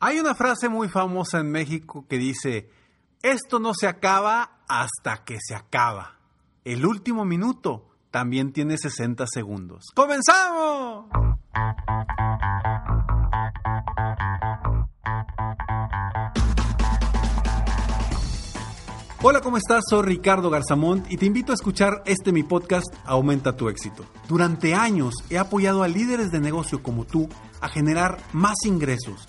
Hay una frase muy famosa en México que dice, esto no se acaba hasta que se acaba. El último minuto también tiene 60 segundos. ¡Comenzamos! Hola, ¿cómo estás? Soy Ricardo Garzamont y te invito a escuchar este mi podcast Aumenta tu éxito. Durante años he apoyado a líderes de negocio como tú a generar más ingresos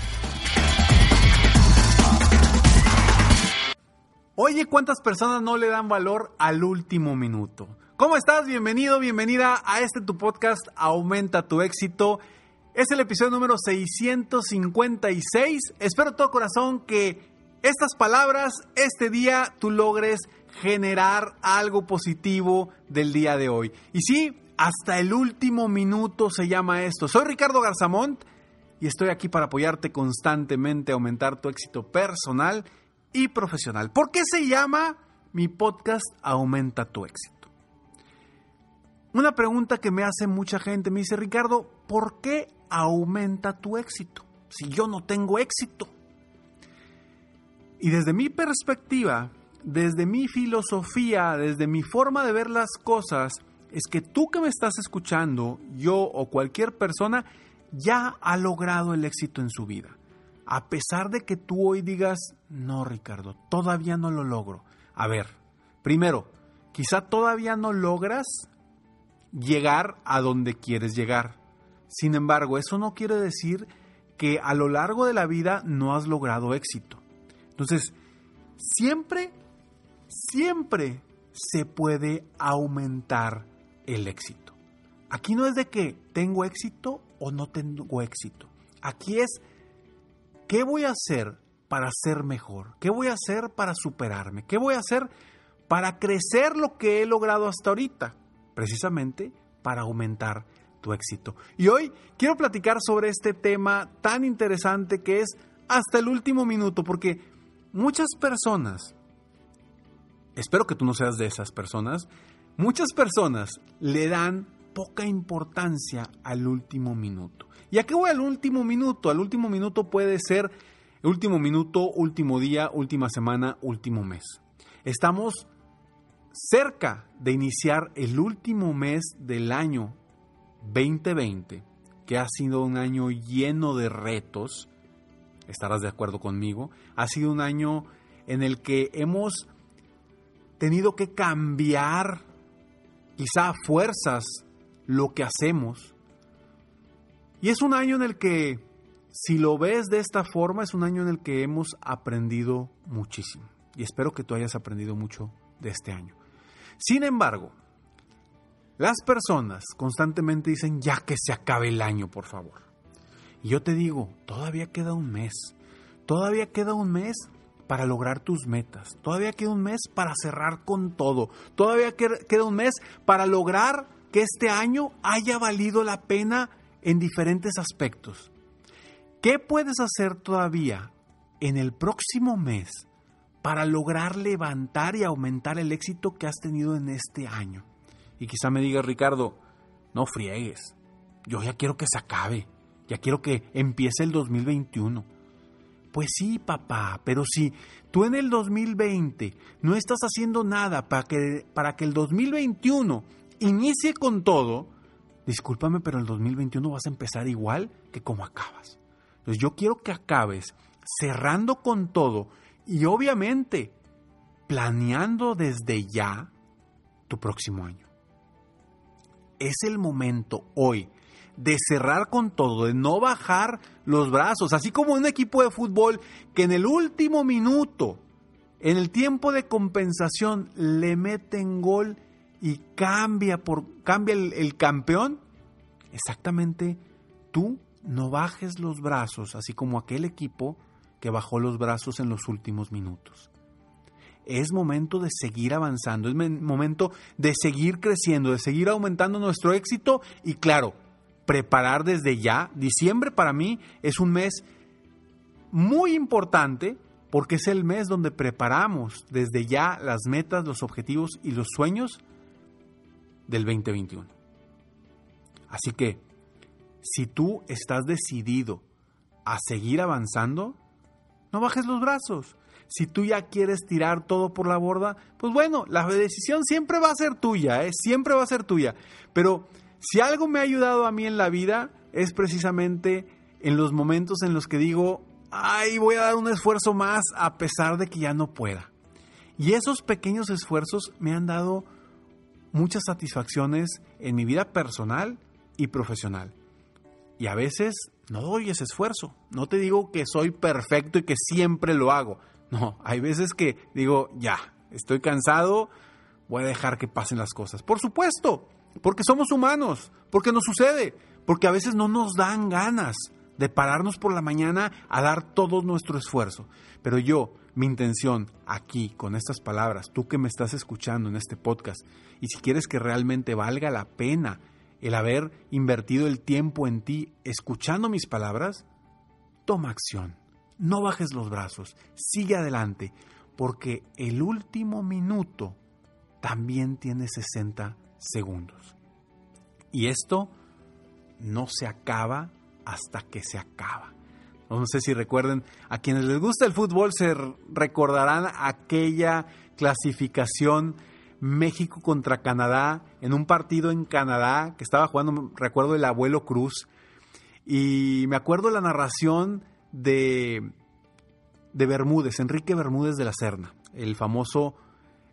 Oye, ¿cuántas personas no le dan valor al último minuto? ¿Cómo estás? Bienvenido, bienvenida a este tu podcast Aumenta tu éxito. Es el episodio número 656. Espero todo corazón que estas palabras, este día, tú logres generar algo positivo del día de hoy. Y sí, hasta el último minuto se llama esto. Soy Ricardo Garzamont y estoy aquí para apoyarte constantemente a aumentar tu éxito personal y profesional. ¿Por qué se llama mi podcast Aumenta tu éxito? Una pregunta que me hace mucha gente, me dice, Ricardo, ¿por qué aumenta tu éxito si yo no tengo éxito? Y desde mi perspectiva, desde mi filosofía, desde mi forma de ver las cosas, es que tú que me estás escuchando, yo o cualquier persona, ya ha logrado el éxito en su vida a pesar de que tú hoy digas, no, Ricardo, todavía no lo logro. A ver, primero, quizá todavía no logras llegar a donde quieres llegar. Sin embargo, eso no quiere decir que a lo largo de la vida no has logrado éxito. Entonces, siempre, siempre se puede aumentar el éxito. Aquí no es de que tengo éxito o no tengo éxito. Aquí es ¿Qué voy a hacer para ser mejor? ¿Qué voy a hacer para superarme? ¿Qué voy a hacer para crecer lo que he logrado hasta ahorita? Precisamente para aumentar tu éxito. Y hoy quiero platicar sobre este tema tan interesante que es hasta el último minuto, porque muchas personas, espero que tú no seas de esas personas, muchas personas le dan poca importancia al último minuto. ¿Y a qué voy al último minuto? Al último minuto puede ser último minuto, último día, última semana, último mes. Estamos cerca de iniciar el último mes del año 2020, que ha sido un año lleno de retos, estarás de acuerdo conmigo, ha sido un año en el que hemos tenido que cambiar quizá a fuerzas lo que hacemos, y es un año en el que, si lo ves de esta forma, es un año en el que hemos aprendido muchísimo. Y espero que tú hayas aprendido mucho de este año. Sin embargo, las personas constantemente dicen, ya que se acabe el año, por favor. Y yo te digo, todavía queda un mes. Todavía queda un mes para lograr tus metas. Todavía queda un mes para cerrar con todo. Todavía queda un mes para lograr que este año haya valido la pena en diferentes aspectos. ¿Qué puedes hacer todavía en el próximo mes para lograr levantar y aumentar el éxito que has tenido en este año? Y quizá me diga Ricardo, no friegues, yo ya quiero que se acabe, ya quiero que empiece el 2021. Pues sí, papá, pero si tú en el 2020 no estás haciendo nada para que, para que el 2021 inicie con todo, discúlpame, pero el 2021 vas a empezar igual que como acabas. Entonces yo quiero que acabes cerrando con todo y obviamente planeando desde ya tu próximo año. Es el momento hoy de cerrar con todo, de no bajar los brazos, así como un equipo de fútbol que en el último minuto, en el tiempo de compensación, le meten gol y cambia, por, cambia el, el campeón. Exactamente, tú no bajes los brazos, así como aquel equipo que bajó los brazos en los últimos minutos. Es momento de seguir avanzando, es momento de seguir creciendo, de seguir aumentando nuestro éxito y claro, preparar desde ya. Diciembre para mí es un mes muy importante porque es el mes donde preparamos desde ya las metas, los objetivos y los sueños del 2021. Así que, si tú estás decidido a seguir avanzando, no bajes los brazos. Si tú ya quieres tirar todo por la borda, pues bueno, la decisión siempre va a ser tuya, ¿eh? siempre va a ser tuya. Pero si algo me ha ayudado a mí en la vida es precisamente en los momentos en los que digo, ay, voy a dar un esfuerzo más a pesar de que ya no pueda. Y esos pequeños esfuerzos me han dado muchas satisfacciones en mi vida personal y profesional. Y a veces no doy ese esfuerzo. No te digo que soy perfecto y que siempre lo hago. No, hay veces que digo, ya, estoy cansado, voy a dejar que pasen las cosas. Por supuesto, porque somos humanos, porque nos sucede, porque a veces no nos dan ganas de pararnos por la mañana a dar todo nuestro esfuerzo. Pero yo, mi intención aquí, con estas palabras, tú que me estás escuchando en este podcast, y si quieres que realmente valga la pena el haber invertido el tiempo en ti escuchando mis palabras, toma acción. No bajes los brazos, sigue adelante, porque el último minuto también tiene 60 segundos. Y esto no se acaba hasta que se acaba. No sé si recuerden, a quienes les gusta el fútbol se recordarán aquella clasificación México contra Canadá en un partido en Canadá que estaba jugando, recuerdo el abuelo Cruz, y me acuerdo la narración de, de Bermúdez, Enrique Bermúdez de la Serna, el famoso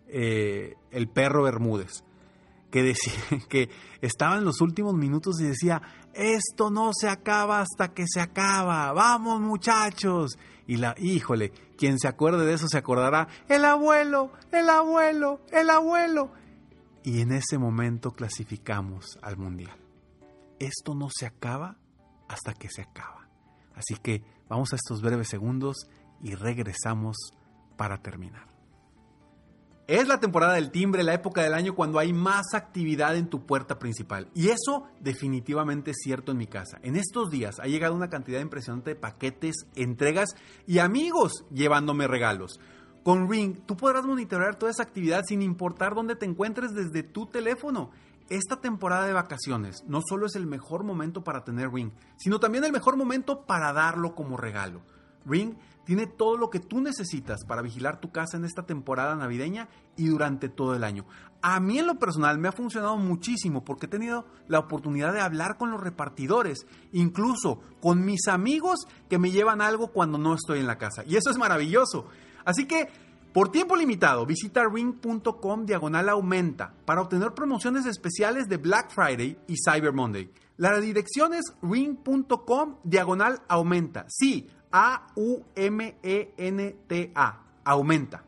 eh, el perro Bermúdez que decía que estaba en los últimos minutos y decía, esto no se acaba hasta que se acaba, vamos muchachos. Y la, híjole, quien se acuerde de eso se acordará, el abuelo, el abuelo, el abuelo. Y en ese momento clasificamos al mundial. Esto no se acaba hasta que se acaba. Así que vamos a estos breves segundos y regresamos para terminar. Es la temporada del timbre, la época del año cuando hay más actividad en tu puerta principal. Y eso definitivamente es cierto en mi casa. En estos días ha llegado una cantidad impresionante de paquetes, entregas y amigos llevándome regalos. Con Ring, tú podrás monitorear toda esa actividad sin importar dónde te encuentres desde tu teléfono. Esta temporada de vacaciones no solo es el mejor momento para tener Ring, sino también el mejor momento para darlo como regalo. Ring tiene todo lo que tú necesitas para vigilar tu casa en esta temporada navideña y durante todo el año. A mí en lo personal me ha funcionado muchísimo porque he tenido la oportunidad de hablar con los repartidores, incluso con mis amigos que me llevan algo cuando no estoy en la casa. Y eso es maravilloso. Así que por tiempo limitado, visita ring.com diagonal aumenta para obtener promociones especiales de Black Friday y Cyber Monday. La dirección es ring.com diagonal aumenta. Sí, a-U-M-E-N-T-A. Aumenta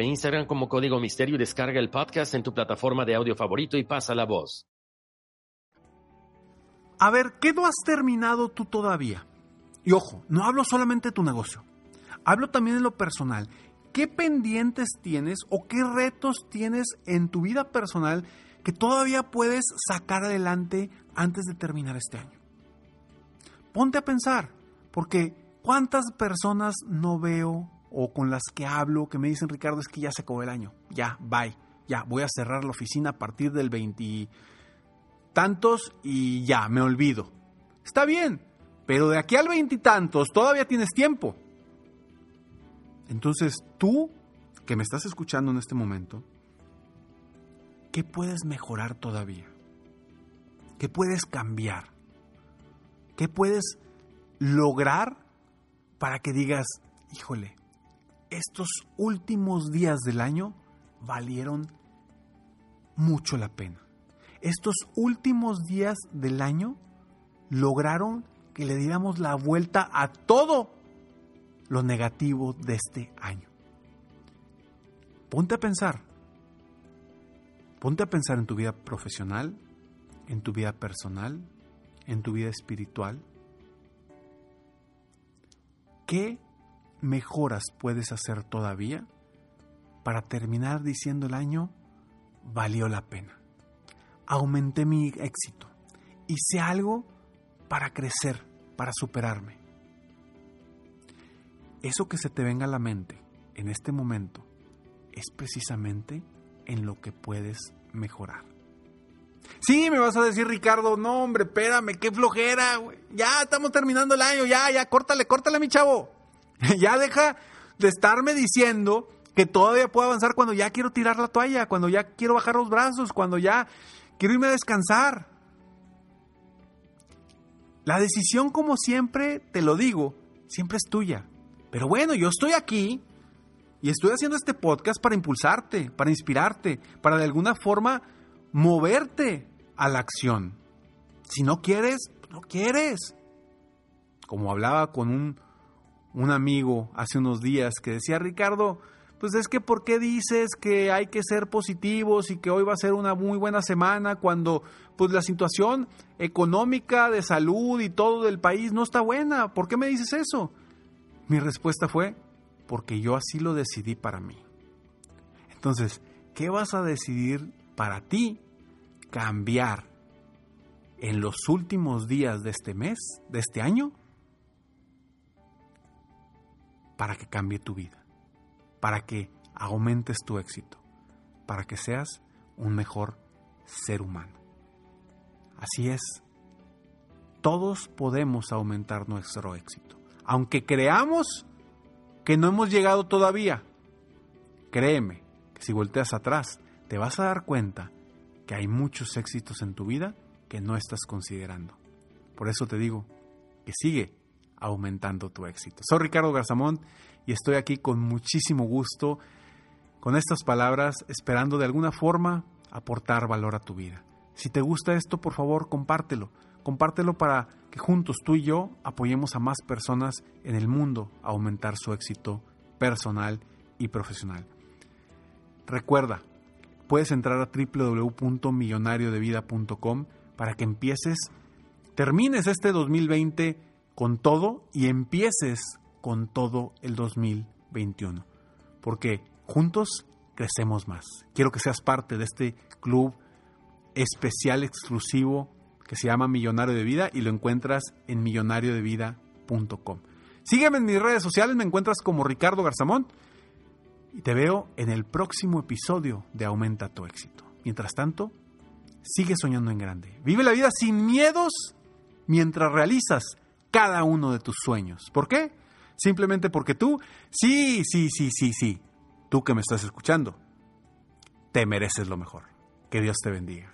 Instagram como Código Misterio y descarga el podcast en tu plataforma de audio favorito y pasa la voz. A ver, ¿qué no has terminado tú todavía? Y ojo, no hablo solamente de tu negocio. Hablo también de lo personal. ¿Qué pendientes tienes o qué retos tienes en tu vida personal que todavía puedes sacar adelante antes de terminar este año? Ponte a pensar, porque ¿cuántas personas no veo o con las que hablo que me dicen, Ricardo, es que ya se acabó el año, ya, bye, ya, voy a cerrar la oficina a partir del veintitantos y ya, me olvido. Está bien, pero de aquí al veintitantos todavía tienes tiempo. Entonces, tú que me estás escuchando en este momento, ¿qué puedes mejorar todavía? ¿Qué puedes cambiar? ¿Qué puedes lograr para que digas, híjole, estos últimos días del año valieron mucho la pena. Estos últimos días del año lograron que le diéramos la vuelta a todo lo negativo de este año. Ponte a pensar. Ponte a pensar en tu vida profesional, en tu vida personal, en tu vida espiritual. ¿Qué mejoras puedes hacer todavía para terminar diciendo el año valió la pena? Aumenté mi éxito. Hice algo para crecer, para superarme. Eso que se te venga a la mente en este momento es precisamente en lo que puedes mejorar. Sí, me vas a decir, Ricardo, no, hombre, espérame, qué flojera. Ya estamos terminando el año, ya, ya, córtale, córtale, mi chavo. ya deja de estarme diciendo que todavía puedo avanzar cuando ya quiero tirar la toalla, cuando ya quiero bajar los brazos, cuando ya quiero irme a descansar. La decisión, como siempre te lo digo, siempre es tuya. Pero bueno, yo estoy aquí y estoy haciendo este podcast para impulsarte, para inspirarte, para de alguna forma moverte a la acción. Si no quieres, no quieres. Como hablaba con un, un amigo hace unos días que decía, Ricardo, pues es que ¿por qué dices que hay que ser positivos y que hoy va a ser una muy buena semana cuando pues la situación económica, de salud y todo del país no está buena? ¿Por qué me dices eso? Mi respuesta fue, porque yo así lo decidí para mí. Entonces, ¿qué vas a decidir para ti cambiar en los últimos días de este mes, de este año, para que cambie tu vida? para que aumentes tu éxito, para que seas un mejor ser humano. Así es, todos podemos aumentar nuestro éxito, aunque creamos que no hemos llegado todavía. Créeme que si volteas atrás, te vas a dar cuenta que hay muchos éxitos en tu vida que no estás considerando. Por eso te digo que sigue aumentando tu éxito. Soy Ricardo Garzamón y estoy aquí con muchísimo gusto con estas palabras, esperando de alguna forma aportar valor a tu vida. Si te gusta esto, por favor, compártelo. Compártelo para que juntos tú y yo apoyemos a más personas en el mundo a aumentar su éxito personal y profesional. Recuerda, puedes entrar a www.millonariodevida.com para que empieces, termines este 2020 con todo y empieces con todo el 2021. Porque juntos crecemos más. Quiero que seas parte de este club especial, exclusivo, que se llama Millonario de Vida y lo encuentras en millonariodevida.com. Sígueme en mis redes sociales, me encuentras como Ricardo Garzamón y te veo en el próximo episodio de Aumenta tu éxito. Mientras tanto, sigue soñando en grande. Vive la vida sin miedos mientras realizas cada uno de tus sueños. ¿Por qué? Simplemente porque tú, sí, sí, sí, sí, sí, tú que me estás escuchando, te mereces lo mejor. Que Dios te bendiga.